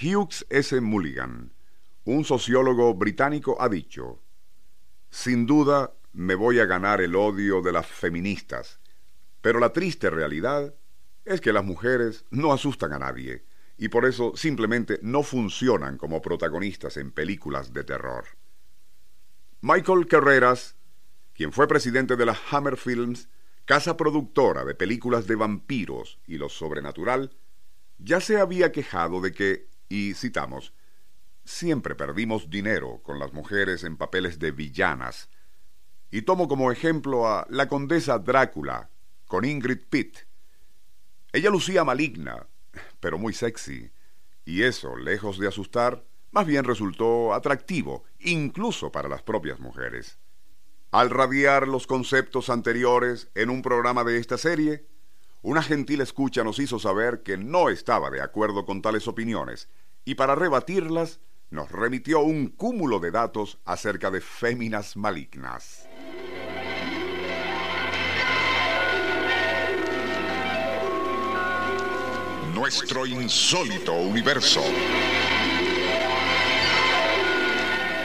Hughes S. Mulligan, un sociólogo británico, ha dicho, Sin duda me voy a ganar el odio de las feministas, pero la triste realidad es que las mujeres no asustan a nadie y por eso simplemente no funcionan como protagonistas en películas de terror. Michael Carreras, quien fue presidente de la Hammer Films, casa productora de películas de vampiros y lo sobrenatural, ya se había quejado de que, y citamos, siempre perdimos dinero con las mujeres en papeles de villanas, y tomo como ejemplo a la condesa Drácula con Ingrid Pitt. Ella lucía maligna, pero muy sexy, y eso, lejos de asustar, más bien resultó atractivo, incluso para las propias mujeres. Al radiar los conceptos anteriores en un programa de esta serie, una gentil escucha nos hizo saber que no estaba de acuerdo con tales opiniones y para rebatirlas nos remitió un cúmulo de datos acerca de féminas malignas. Nuestro insólito universo.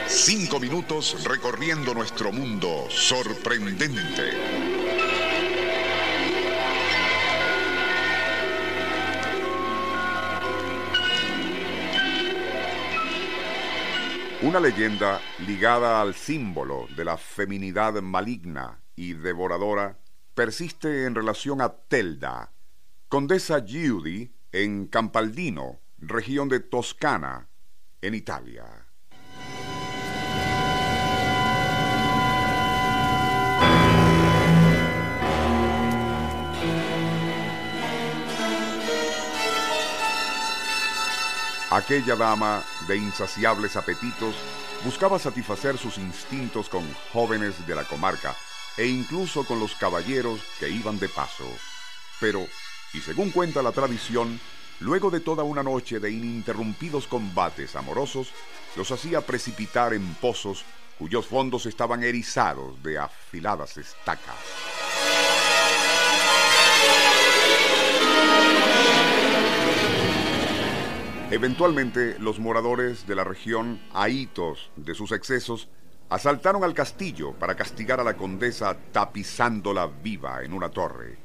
Cinco minutos recorriendo nuestro mundo sorprendente. Una leyenda ligada al símbolo de la feminidad maligna y devoradora persiste en relación a Telda, condesa Giudi en Campaldino, región de Toscana, en Italia. Aquella dama de insaciables apetitos buscaba satisfacer sus instintos con jóvenes de la comarca e incluso con los caballeros que iban de paso. Pero, y según cuenta la tradición, luego de toda una noche de ininterrumpidos combates amorosos, los hacía precipitar en pozos cuyos fondos estaban erizados de afiladas estacas. Eventualmente, los moradores de la región, ahitos de sus excesos, asaltaron al castillo para castigar a la condesa tapizándola viva en una torre.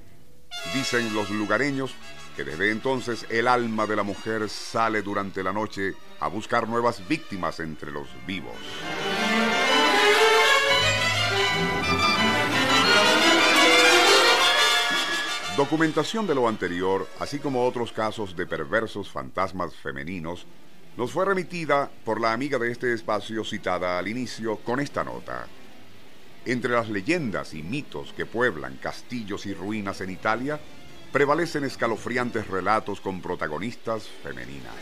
Dicen los lugareños que desde entonces el alma de la mujer sale durante la noche a buscar nuevas víctimas entre los vivos. Documentación de lo anterior, así como otros casos de perversos fantasmas femeninos, nos fue remitida por la amiga de este espacio citada al inicio con esta nota. Entre las leyendas y mitos que pueblan castillos y ruinas en Italia, prevalecen escalofriantes relatos con protagonistas femeninas.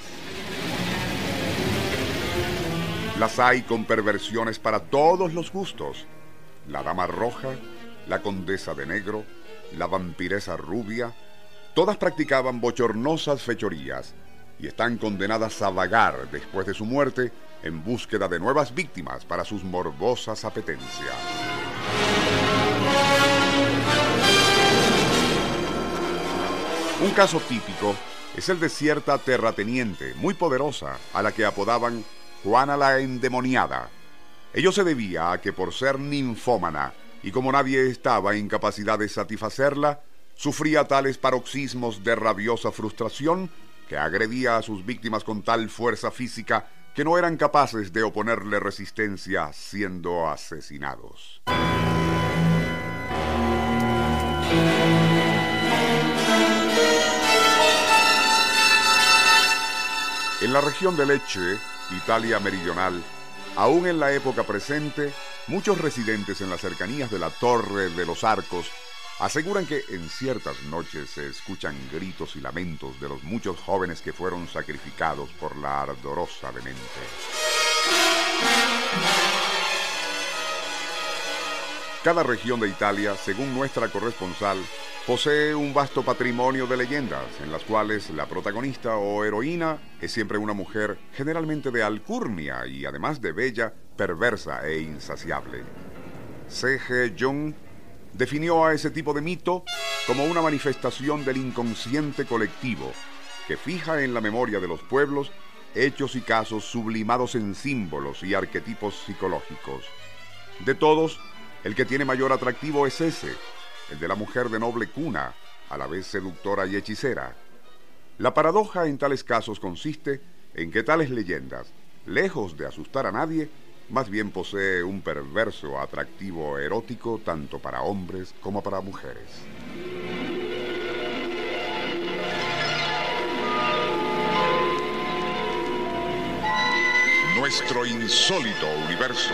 Las hay con perversiones para todos los gustos. La dama roja, la condesa de negro, la vampiresa rubia, todas practicaban bochornosas fechorías y están condenadas a vagar después de su muerte en búsqueda de nuevas víctimas para sus morbosas apetencias. Un caso típico es el de cierta terrateniente muy poderosa a la que apodaban Juana la Endemoniada. Ello se debía a que por ser ninfómana y como nadie estaba en capacidad de satisfacerla, sufría tales paroxismos de rabiosa frustración que agredía a sus víctimas con tal fuerza física que no eran capaces de oponerle resistencia siendo asesinados. En la región de Lecce, Italia meridional, aún en la época presente, Muchos residentes en las cercanías de la Torre de los Arcos aseguran que en ciertas noches se escuchan gritos y lamentos de los muchos jóvenes que fueron sacrificados por la ardorosa demente. Cada región de Italia, según nuestra corresponsal, posee un vasto patrimonio de leyendas en las cuales la protagonista o heroína es siempre una mujer generalmente de alcurnia y además de bella, perversa e insaciable. C.G. Jung definió a ese tipo de mito como una manifestación del inconsciente colectivo que fija en la memoria de los pueblos hechos y casos sublimados en símbolos y arquetipos psicológicos. De todos, el que tiene mayor atractivo es ese, el de la mujer de noble cuna, a la vez seductora y hechicera. La paradoja en tales casos consiste en que tales leyendas, lejos de asustar a nadie, más bien posee un perverso atractivo erótico tanto para hombres como para mujeres. Nuestro insólito universo.